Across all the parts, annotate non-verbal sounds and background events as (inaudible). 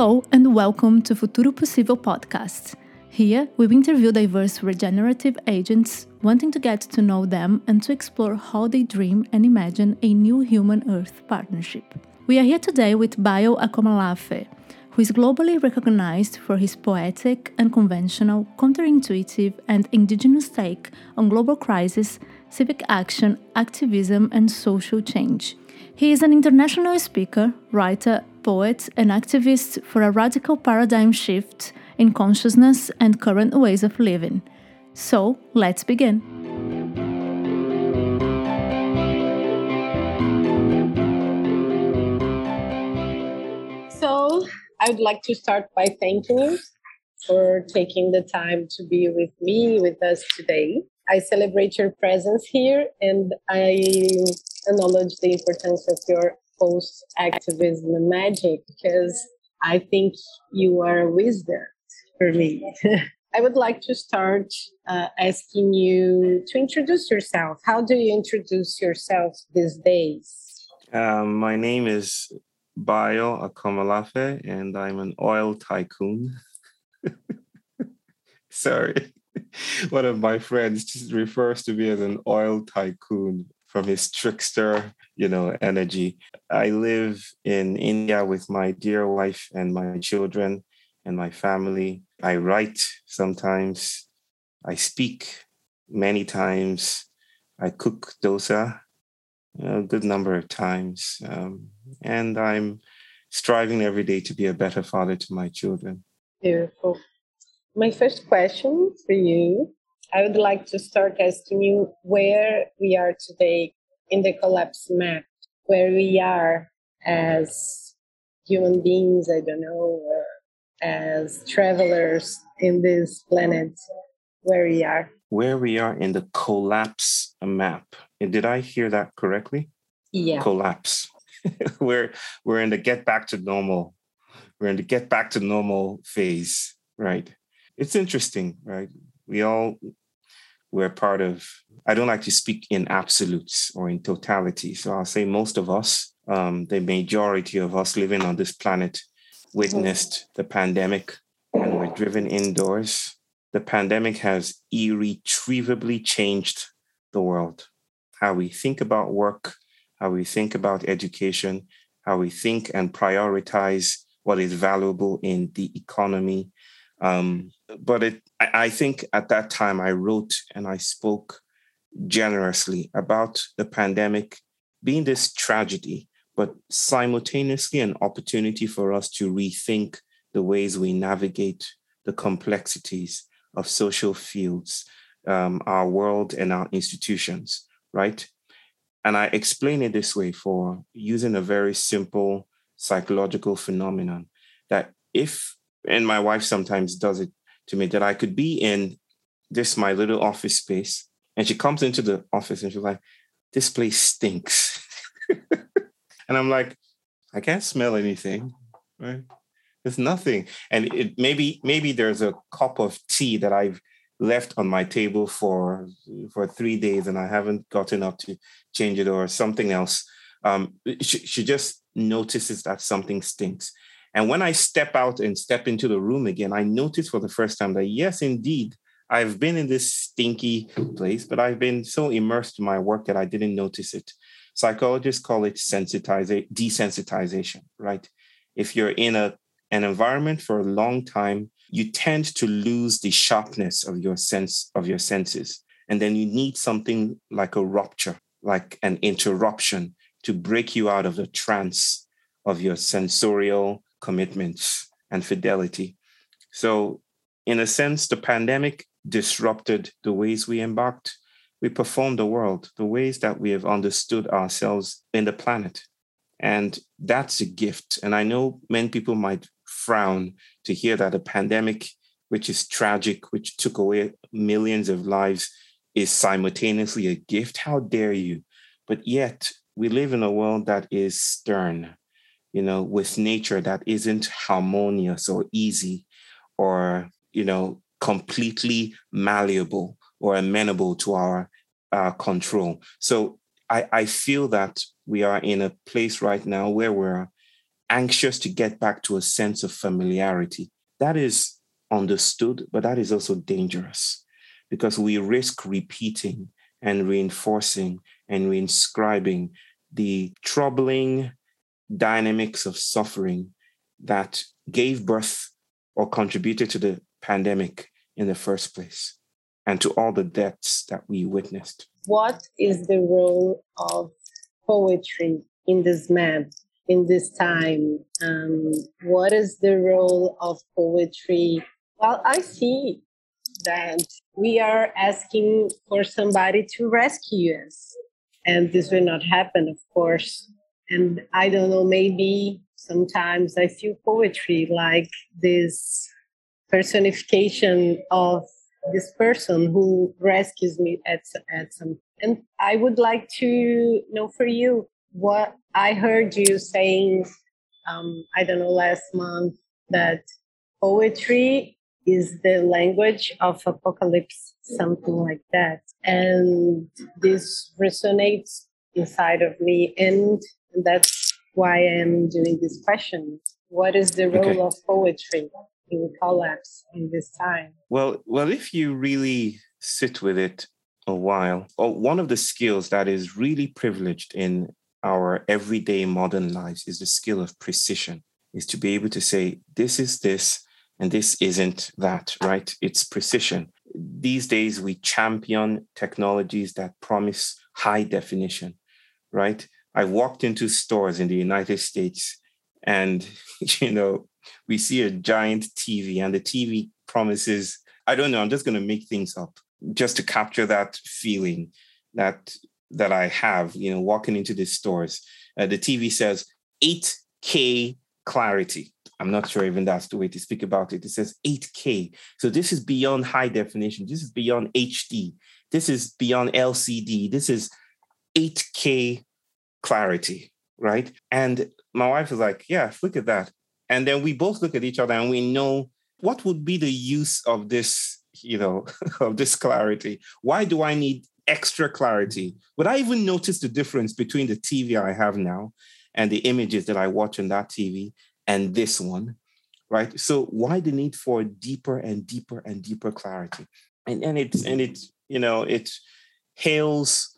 Hello, and welcome to Futuro Possível podcast. Here, we interview diverse regenerative agents wanting to get to know them and to explore how they dream and imagine a new human Earth partnership. We are here today with Bayo Akomolafe, who is globally recognized for his poetic, unconventional, counterintuitive, and indigenous take on global crisis, civic action, activism, and social change. He is an international speaker, writer, poet, and activist for a radical paradigm shift in consciousness and current ways of living. So, let's begin. So, I would like to start by thanking you for taking the time to be with me, with us today. I celebrate your presence here and I acknowledge the importance of your post activism magic because I think you are a wizard for me. (laughs) I would like to start uh, asking you to introduce yourself. How do you introduce yourself these days? Um, my name is Bayo Akomolafe, and I'm an oil tycoon. (laughs) Sorry. (laughs) One of my friends just refers to me as an oil tycoon from his trickster, you know, energy. I live in India with my dear wife and my children and my family. I write sometimes. I speak many times. I cook dosa a good number of times. Um, and I'm striving every day to be a better father to my children. Beautiful. My first question for you I would like to start asking you where we are today in the collapse map, where we are as human beings, I don't know, or as travelers in this planet, where we are. Where we are in the collapse map. Did I hear that correctly? Yeah. Collapse. (laughs) we're we're in the get back to normal. We're in the get back to normal phase, right? It's interesting, right? We all we're part of, I don't like to speak in absolutes or in totality. So I'll say most of us, um, the majority of us living on this planet, witnessed the pandemic and were driven indoors. The pandemic has irretrievably changed the world. How we think about work, how we think about education, how we think and prioritize what is valuable in the economy, um, but it, I, think at that time I wrote and I spoke generously about the pandemic being this tragedy, but simultaneously an opportunity for us to rethink the ways we navigate the complexities of social fields, um, our world, and our institutions, right? And I explain it this way for using a very simple psychological phenomenon that if and my wife sometimes does it to me that I could be in this my little office space, and she comes into the office and she's like, "This place stinks," (laughs) and I'm like, "I can't smell anything, right? There's nothing." And it maybe maybe there's a cup of tea that I've left on my table for for three days and I haven't gotten up to change it or something else. Um, she, she just notices that something stinks. And when I step out and step into the room again, I notice for the first time that, yes, indeed, I've been in this stinky place, but I've been so immersed in my work that I didn't notice it. Psychologists call it sensitization, desensitization, right? If you're in a, an environment for a long time, you tend to lose the sharpness of your sense of your senses. And then you need something like a rupture, like an interruption to break you out of the trance of your sensorial commitments and fidelity. So, in a sense, the pandemic disrupted the ways we embarked. We performed the world, the ways that we have understood ourselves in the planet. And that's a gift. And I know many people might frown to hear that a pandemic, which is tragic, which took away millions of lives, is simultaneously a gift. How dare you? But yet, we live in a world that is stern, you know, with nature that isn't harmonious or easy or, you know, completely malleable or amenable to our uh, control. So I, I feel that we are in a place right now where we're anxious to get back to a sense of familiarity. That is understood, but that is also dangerous because we risk repeating and reinforcing and reinscribing the troubling dynamics of suffering that gave birth or contributed to the pandemic in the first place and to all the deaths that we witnessed. What is the role of poetry in this map, in this time? Um, what is the role of poetry? Well, I see that we are asking for somebody to rescue us. And this will not happen, of course. And I don't know, maybe sometimes I feel poetry like this personification of this person who rescues me at, at some and i would like to know for you what i heard you saying um, i don't know last month that poetry is the language of apocalypse something like that. And this resonates inside of me. And that's why i'm doing this question what is the role okay. of poetry in collapse in this time? Well, well, if you really sit with it a while, oh, one of the skills that is really privileged in our everyday modern lives is the skill of precision, is to be able to say, this is this and this isn't that, right? It's precision. These days, we champion technologies that promise high definition, right? I walked into stores in the United States and, (laughs) you know, we see a giant TV and the TV promises, I don't know, I'm just going to make things up just to capture that feeling that that I have, you know, walking into the stores. Uh, the TV says 8K clarity. I'm not sure even that's the way to speak about it. It says 8K. So this is beyond high definition. This is beyond HD. This is beyond LCD. This is 8K clarity, right? And my wife is like, yeah, look at that. And then we both look at each other and we know what would be the use of this, you know, (laughs) of this clarity? Why do I need extra clarity? Would I even notice the difference between the TV I have now and the images that I watch on that TV and this one? Right. So why the need for deeper and deeper and deeper clarity? And and it's and it's, you know, it hails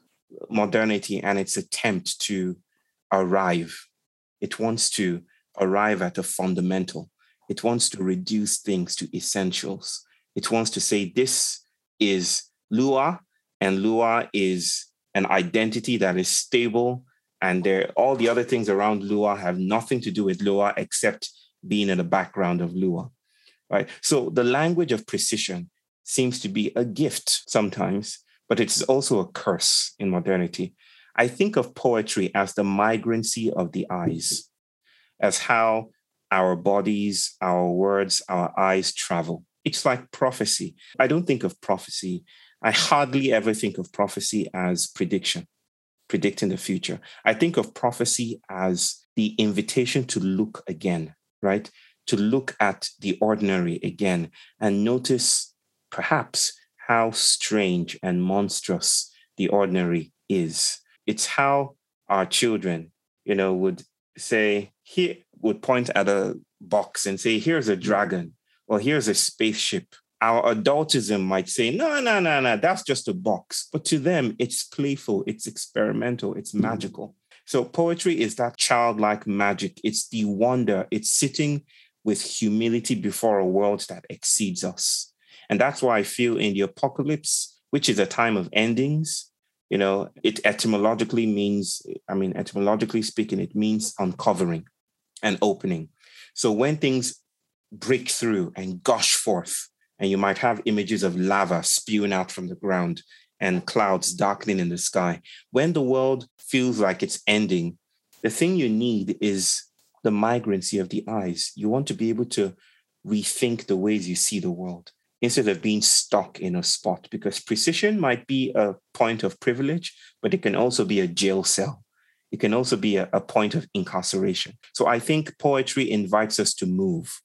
modernity and its attempt to arrive. It wants to arrive at a fundamental. It wants to reduce things to essentials. It wants to say this is Lua, and Lua is an identity that is stable, and there all the other things around Lua have nothing to do with Lua except being in the background of Lua. Right. So the language of precision seems to be a gift sometimes, but it's also a curse in modernity. I think of poetry as the migrancy of the eyes as how our bodies, our words, our eyes travel. It's like prophecy. I don't think of prophecy. I hardly ever think of prophecy as prediction, predicting the future. I think of prophecy as the invitation to look again, right? To look at the ordinary again and notice perhaps how strange and monstrous the ordinary is. It's how our children, you know, would say, he would point at a box and say, here's a dragon, or here's a spaceship. Our adultism might say, no, no, no, no, that's just a box. But to them, it's playful, it's experimental, it's mm-hmm. magical. So poetry is that childlike magic. It's the wonder. It's sitting with humility before a world that exceeds us. And that's why I feel in the apocalypse, which is a time of endings, you know, it etymologically means, I mean, etymologically speaking, it means uncovering and opening. So when things break through and gush forth, and you might have images of lava spewing out from the ground and clouds darkening in the sky, when the world feels like it's ending, the thing you need is the migrancy of the eyes. You want to be able to rethink the ways you see the world instead of being stuck in a spot because precision might be a point of privilege, but it can also be a jail cell. It can also be a, a point of incarceration. So I think poetry invites us to move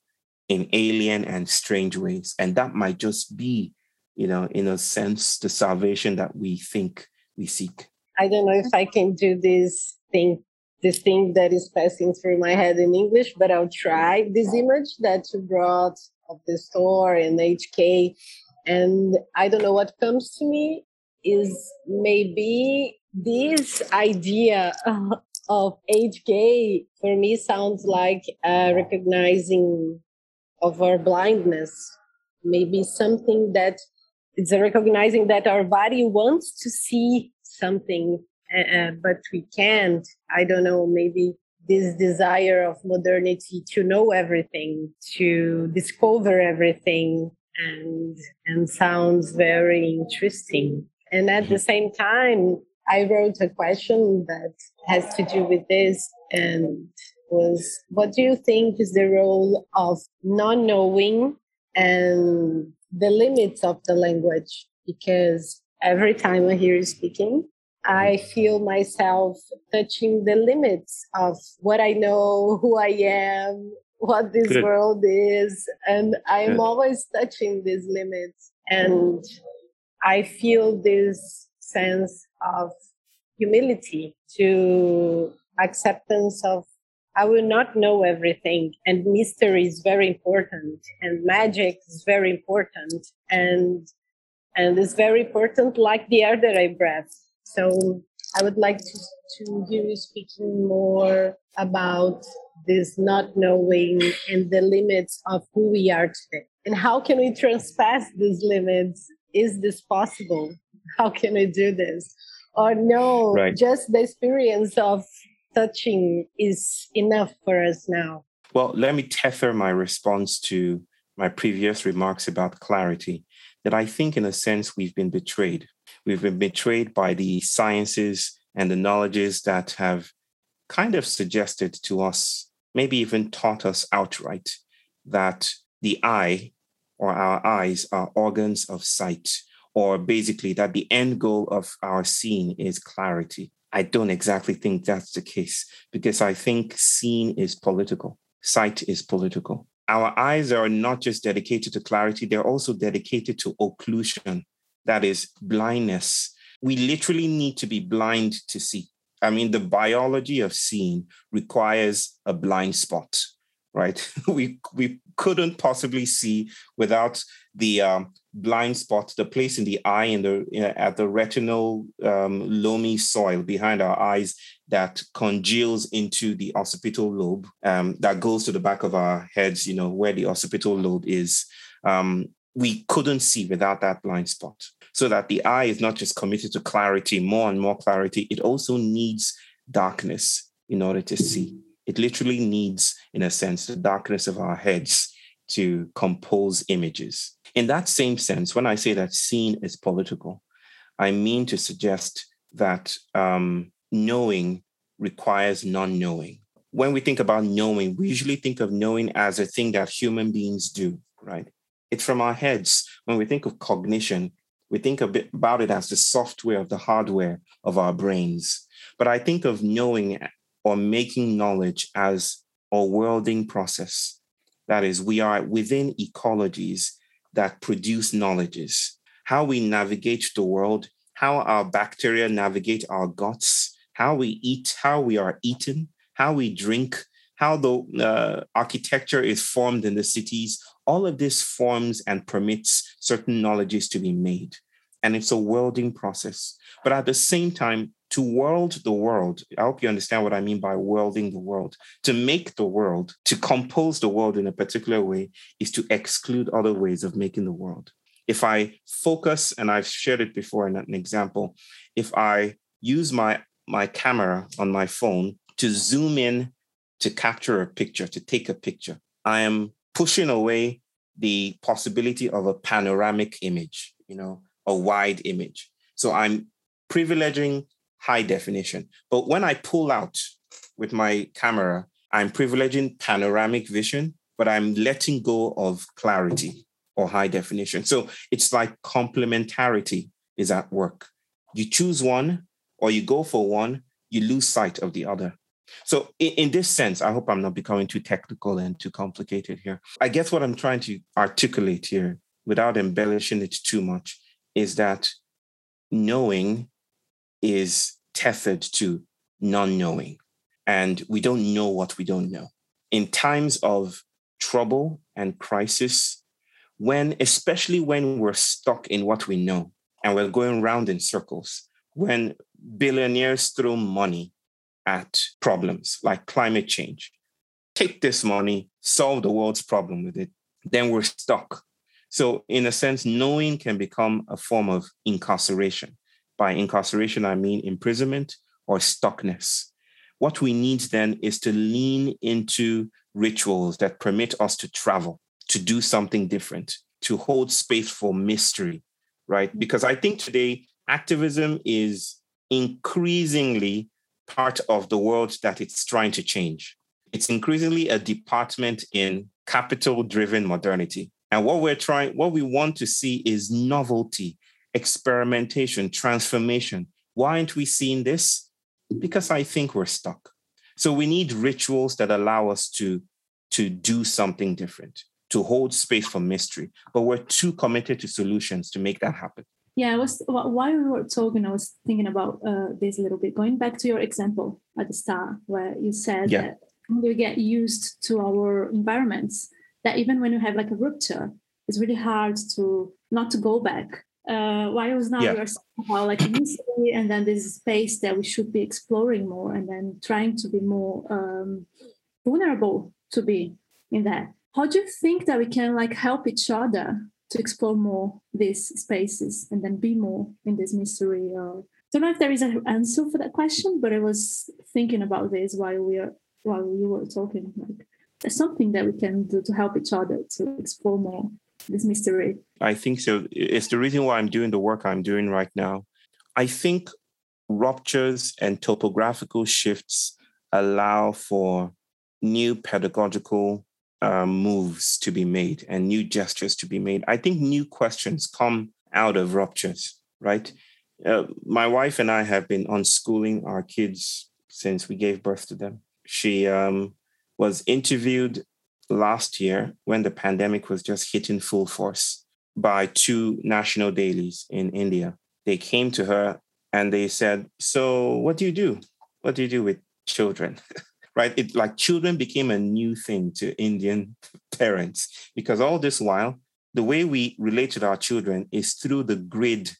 in alien and strange ways. And that might just be, you know, in a sense, the salvation that we think we seek. I don't know if I can do this thing this thing that is passing through my head in English, but I'll try this image that you brought of the store in HK. And I don't know what comes to me is maybe this idea (laughs) of HK for me sounds like uh, recognizing of our blindness, maybe something that it's recognizing that our body wants to see something, uh, but we can't. I don't know, maybe this desire of modernity to know everything, to discover everything, and and sounds very interesting. And at the same time, I wrote a question that has to do with this and was what do you think is the role of not knowing and the limits of the language? Because every time I hear you speaking, I feel myself touching the limits of what I know, (laughs) who I am, what this Good. world is. And I'm Good. always touching these limits. And I feel this sense of humility to acceptance of I will not know everything and mystery is very important and magic is very important and and it's very important like the air that I breathe. So I would like to, to hear you speaking more about this not knowing and the limits of who we are today. And how can we transpass these limits? Is this possible? How can we do this? Or no, right. just the experience of touching is enough for us now? Well, let me tether my response to my previous remarks about clarity. That I think, in a sense, we've been betrayed. We've been betrayed by the sciences and the knowledges that have kind of suggested to us, maybe even taught us outright, that the eye or our eyes are organs of sight, or basically that the end goal of our seeing is clarity. I don't exactly think that's the case because I think seeing is political, sight is political. Our eyes are not just dedicated to clarity, they're also dedicated to occlusion, that is, blindness. We literally need to be blind to see. I mean, the biology of seeing requires a blind spot, right? (laughs) we, we couldn't possibly see without the um, blind spot, the place in the eye in the at the retinal um, loamy soil behind our eyes that congeals into the occipital lobe um, that goes to the back of our heads. You know where the occipital lobe is. Um, we couldn't see without that blind spot. So that the eye is not just committed to clarity, more and more clarity. It also needs darkness in order to see. It literally needs, in a sense, the darkness of our heads to compose images. In that same sense, when I say that seeing is political, I mean to suggest that um, knowing requires non knowing. When we think about knowing, we usually think of knowing as a thing that human beings do, right? It's from our heads. When we think of cognition, we think a bit about it as the software of the hardware of our brains. But I think of knowing or making knowledge as a worlding process that is, we are within ecologies that produce knowledges. How we navigate the world, how our bacteria navigate our guts, how we eat, how we are eaten, how we drink, how the uh, architecture is formed in the cities. All of this forms and permits certain knowledges to be made. And it's a worlding process. But at the same time, to world the world, I hope you understand what I mean by worlding the world. To make the world, to compose the world in a particular way, is to exclude other ways of making the world. If I focus, and I've shared it before in an example, if I use my, my camera on my phone to zoom in to capture a picture, to take a picture, I am pushing away the possibility of a panoramic image, you know, a wide image. So I'm privileging high definition. But when I pull out with my camera, I'm privileging panoramic vision, but I'm letting go of clarity or high definition. So it's like complementarity is at work. You choose one or you go for one, you lose sight of the other. So, in, in, this sense, I hope I'm not becoming too technical and too complicated here. I guess what I'm trying to articulate here, without embellishing it too much, is that knowing is tethered to non knowing. and we don't know what we don't know. In times of trouble and crisis, when, especially when we're stuck in what we know and we're going round in circles, when billionaires throw money at problems like climate change, take this money, solve the world's problem with it, then we're stuck. So, in a sense, knowing can become a form of incarceration. By incarceration, I mean imprisonment or stuckness. What we need then is to lean into rituals that permit us to travel, to do something different, to hold space for mystery, right? Because I think today activism is increasingly part of the world that it's trying to change. It's increasingly a department in capital driven modernity. And what we're trying, what we want to see is novelty, experimentation, transformation. Why aren't we seeing this? Because I think we're stuck. So we need rituals that allow us to, to do something different, to hold space for mystery. But we're too committed to solutions to make that happen. Yeah, I was while we were talking, I was thinking about uh, this a little bit. Going back to your example at the start, where you said yeah. that we get used to our environments, that even when you have like a rupture, it's really hard to not to go back. Uh, why was now yeah. we are somehow like mystery, and then this space that we should be exploring more, and then trying to be more um, vulnerable to be in that. How do you think that we can like help each other to explore more these spaces and then be more in this mystery or I don't know if there is an answer for that question, but I was thinking about this while we are while you were talking. Like there's something that we can do to help each other to explore more this mystery. I think so. It's the reason why I'm doing the work I'm doing right now. I think ruptures and topographical shifts allow for new pedagogical um, moves to be made and new gestures to be made. I think new questions come out of ruptures, right? Uh, my wife and I have been unschooling our kids since we gave birth to them. She um, was interviewed last year when the pandemic was just hitting full force by two national dailies in India. They came to her and they said, So, what do you do? What do you do with children? (laughs) right? It like children became a new thing to Indian parents because all this while, the way we relate to our children is through the grid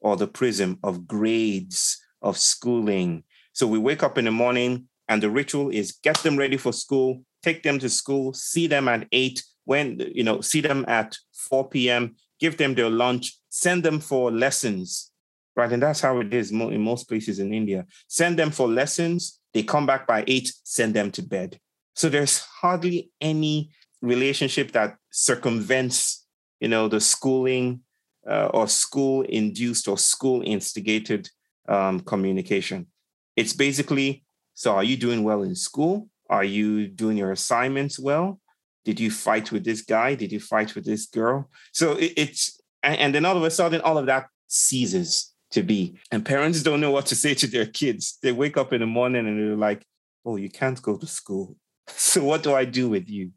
or the prism of grades, of schooling. So we wake up in the morning and the ritual is get them ready for school, take them to school, see them at eight, when, you know, see them at 4 p.m., give them their lunch, send them for lessons, right? And that's how it is in most places in India. Send them for lessons, they come back by eight, send them to bed. So there's hardly any relationship that circumvents, you know, the schooling uh, or school induced or school instigated um, communication. It's basically, so are you doing well in school? Are you doing your assignments well? Did you fight with this guy? Did you fight with this girl? So it, it's, and, and then all of a sudden, all of that ceases to be. And parents don't know what to say to their kids. They wake up in the morning and they're like, oh, you can't go to school. (laughs) So what do I do with you?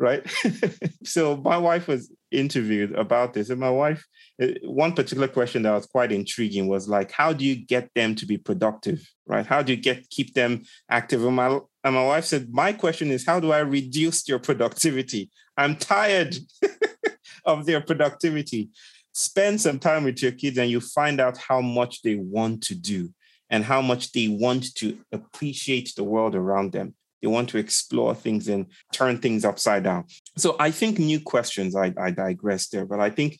Right. (laughs) so my wife was interviewed about this. And my wife, eh, one particular question that was quite intriguing was like, how do you get them to be productive? Right. How do you get keep them active? And my, and my wife said, my question is, how do I reduce your productivity? I'm tired (laughs) of their productivity spend some time with your kids and you find out how much they want to do and how much they want to appreciate the world around them. They want to explore things and turn things upside down. So I think new questions, I, I digress there, but I think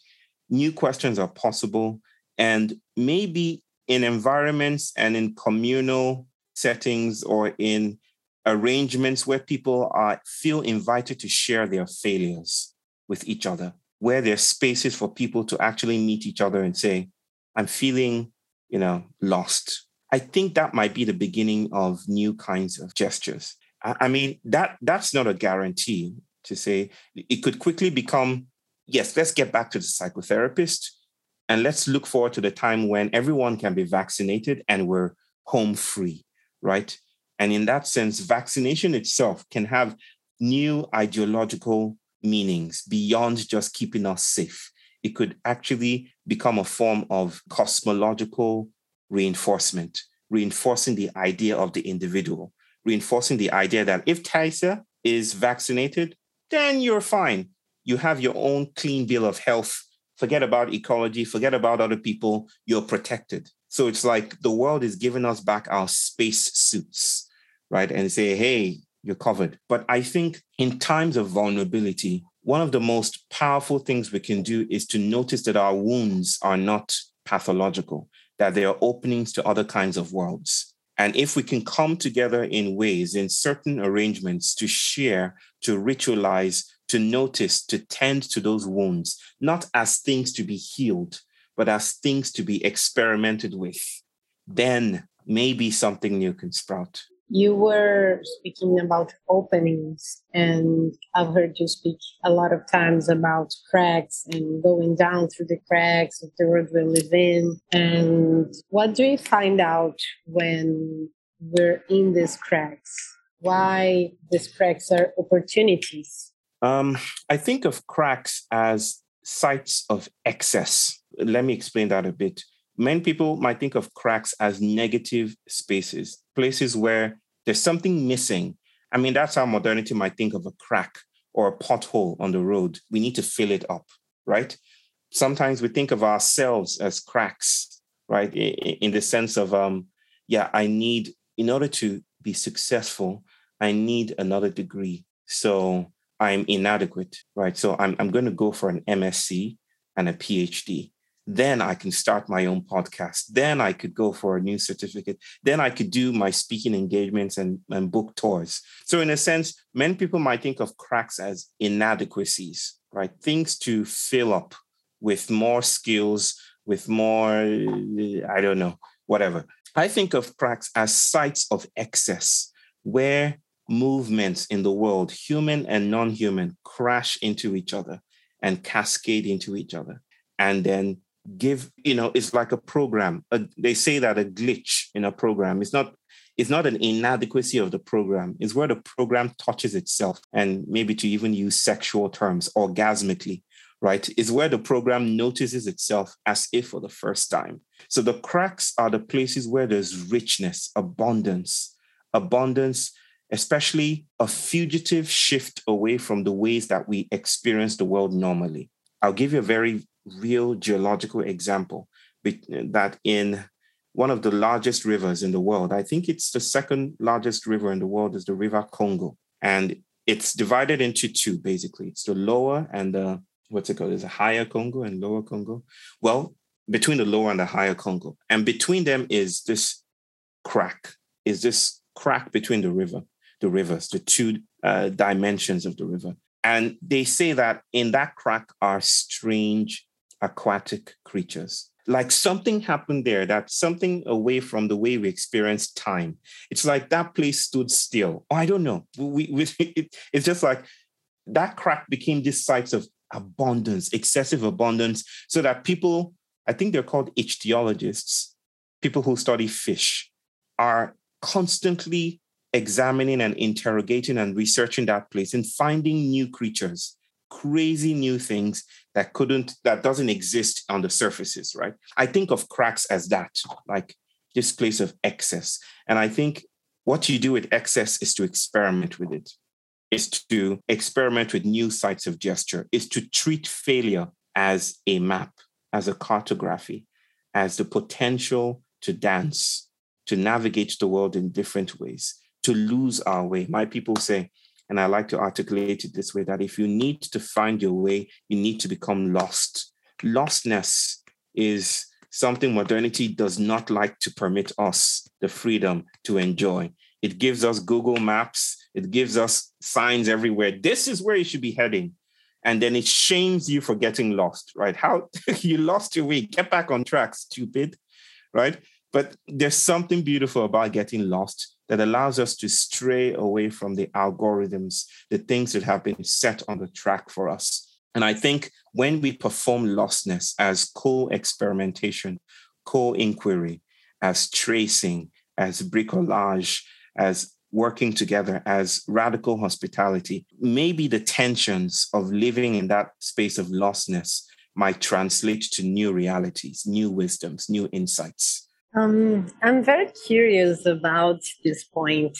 new questions are possible. And maybe in environments and in communal settings or in arrangements where people are feel invited to share their failures with each other where there's spaces for people to actually meet each other and say, I'm feeling, you know, lost. I think that might be the beginning of new kinds of gestures. I, mean, that that's not a guarantee to say it could quickly become, yes, let's get back to the psychotherapist and let's look forward to the time when everyone can be vaccinated and we're home free, right? And in that sense, vaccination itself can have new ideological meanings beyond just keeping us safe. It could actually become a form of cosmological reinforcement, reinforcing the idea of the individual, reinforcing the idea that if Taisa is vaccinated, then you're fine. You have your own clean bill of health. Forget about ecology, forget about other people, you're protected. So it's like the world is giving us back our space suits, right? And say, hey, you're covered. But I think in times of vulnerability, one of the most powerful things we can do is to notice that our wounds are not pathological, that they are openings to other kinds of worlds. And if we can come together in ways, in certain arrangements to share, to ritualize, to notice, to tend to those wounds, not as things to be healed, but as things to be experimented with, then maybe something new can sprout. You were speaking about openings, and I've heard you speak a lot of times about cracks and going down through the cracks of the world we live in. And what do we find out when we're in these cracks? Why these cracks are opportunities? Um, I think of cracks as sites of excess. Let me explain that a bit. Many people might think of cracks as negative spaces, places where there's something missing. I mean, that's how modernity might think of a crack or a pothole on the road. We need to fill it up, right? Sometimes we think of ourselves as cracks, right? In the sense of, um, yeah, I need, in order to be successful, I need another degree. So I'm inadequate, right? So I'm, I'm going to go for an MSc and a PhD. Then I can start my own podcast. Then I could go for a new certificate. Then I could do my speaking engagements and, and book tours. So, in a sense, many people might think of cracks as inadequacies, right? Things to fill up with more skills, with more, I don't know, whatever. I think of cracks as sites of excess where movements in the world, human and non human, crash into each other and cascade into each other. And then give, you know, it's like a program. A, they say that a glitch in a program is not. It's not an inadequacy of the program. It's where the program touches itself, and maybe to even use sexual terms, orgasmically, right? Is where the program notices itself as if for the first time. So the cracks are the places where there's richness, abundance, abundance especially a fugitive shift away from the ways that we experience the world normally. I'll give you a very real geological example that in one of the largest rivers in the world, I think it's the second largest river in the world, is the River Congo. And it's divided into two, basically. It's the lower and the, what's it called? There's a higher Congo and lower Congo. Well, between the lower and the higher Congo. And between them is this crack, is this crack between the river the rivers, the two uh, dimensions of the river. And they say that in that crack are strange aquatic creatures. Like something happened there, that something away from the way we experience time. It's like that place stood still. Oh, I don't know. We, we, (laughs) it, it's just like that crack became this site of abundance, excessive abundance, so that people, I think they're called ichthyologists, people who study fish, are constantly examining and interrogating and researching that place and finding new creatures crazy new things that couldn't that doesn't exist on the surfaces right? I think of cracks as that like this place of excess. And i think what you do with excess is to experiment with it. Is to experiment with new sites of gesture. Is to treat failure as a map as a cartography as the potential to dance to navigate the world in different ways to lose our way. My people say, and I like to articulate it this way that if you need to find your way, you need to become lost. Lostness is something modernity does not like to permit us the freedom to enjoy. It gives us Google Maps, it gives us signs everywhere. This is where you should be heading. And then it shames you for getting lost, right? How (laughs) you lost your way. Get back on track, stupid, right? But there's something beautiful about getting lost that allows us to stray away from the algorithms, the things that have been set on the track for us. And I think when we perform lostness as co experimentation, co inquiry, as tracing, as bricolage, as working together, as radical hospitality, maybe the tensions of living in that space of lostness might translate to new realities, new wisdoms, new insights. Um, I'm very curious about this point.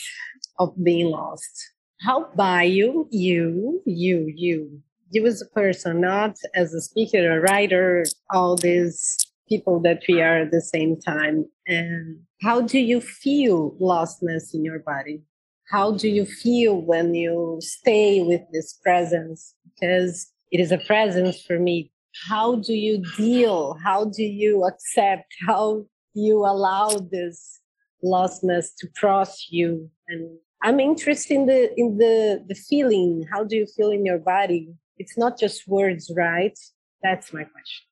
of being lost. How by you, you, you, you, you as a person, not as a speaker, a writer, all these people that we are at the same time. And how do you feel lostness in your body? How do you feel when you stay with this presence? Because it is a presence for me. How do you deal? How do you accept? How you allow this lostness to cross you? And I'm interested in the in the the feeling. How do you feel in your body? It's not just words, right? That's my question.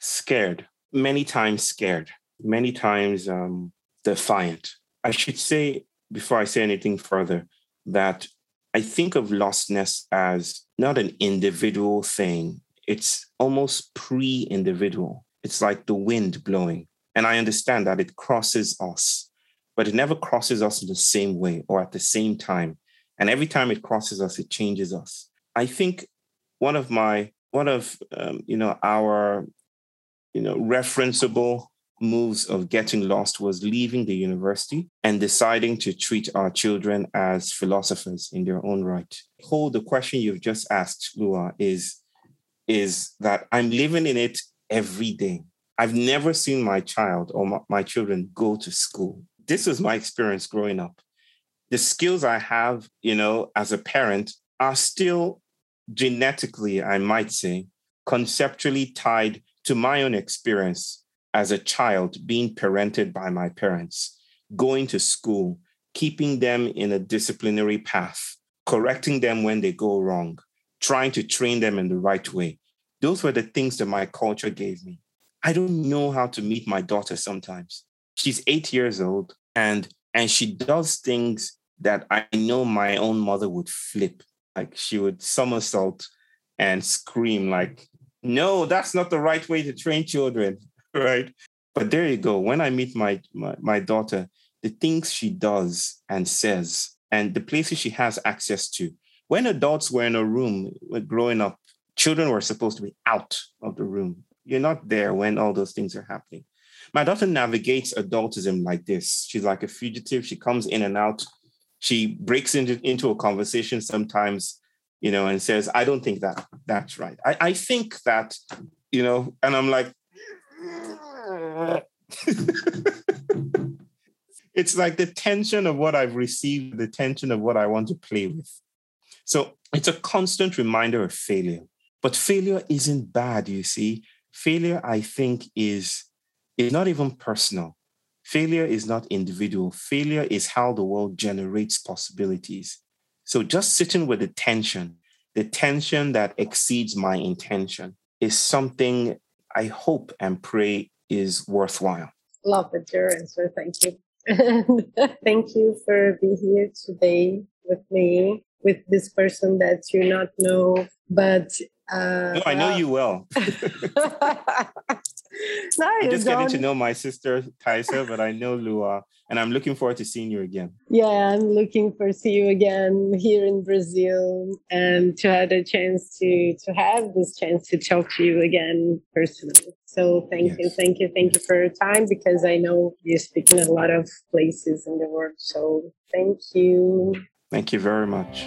Scared, many times scared, many times um, defiant. (laughs) I should say before I say anything further that I think of lostness as not an individual thing. It's almost pre individual. It's like the wind blowing. And I understand that it crosses us, but it never crosses us in the same way or at the same time. And every time it crosses us, it changes us. I think one of my, one of, um, you know, our, you know, referenceable moves of getting lost was leaving the university and deciding to treat our children as philosophers in their own right. Hold the question you've just asked, Lua, is, is that I'm living in it every day. I've never seen my child or my, my children go to school. This was my experience growing up. The skills I have, you know, as a parent are still genetically, I might say, conceptually tied to my own experience as a child being parented by my parents, going to school, keeping them in a disciplinary path, correcting them when they go wrong, trying to train them in the right way. Those were the things that my culture gave me. I don't know how to meet my daughter sometimes. She's eight years old and and she does things that I know my own mother would flip. Like she would somersault and scream like, no, that's not the right way to train children. (laughs) right? But there you go. When I meet my, my, my daughter, the things she does and says, and the places she has access to. When adults were in a room uh, growing up, children were supposed to be out of the room. You're not there when all those things are happening. My daughter navigates adultism like this. She's like a fugitive. She comes in and out. She breaks into, into a conversation sometimes, you know, and says, I don't think that that's right. I, I think that, you know, and I'm like, (laughs) it's like the tension of what I've received, the tension of what I want to play with. So it's a constant reminder of failure. But failure isn't bad, you see. Failure, I think, is, is not even personal. Failure is not individual. Failure is how the world generates possibilities. So just sitting with the tension, the tension that exceeds my intention, is something I hope and pray is worthwhile. Love the your answer. Thank you. (laughs) thank you for being here today with me, with this person that you not know, but uh, no, I know you well. (laughs) no, I'm just getting to know my sister Taisa, but I know Lua, and I'm looking forward to seeing you again. Yeah, I'm looking for see you again here in Brazil, and to have a chance to to have this chance to talk to you again personally. So thank yes. you, thank you, thank you for your time because I know you speak in a lot of places in the world. So thank you. Thank you very much.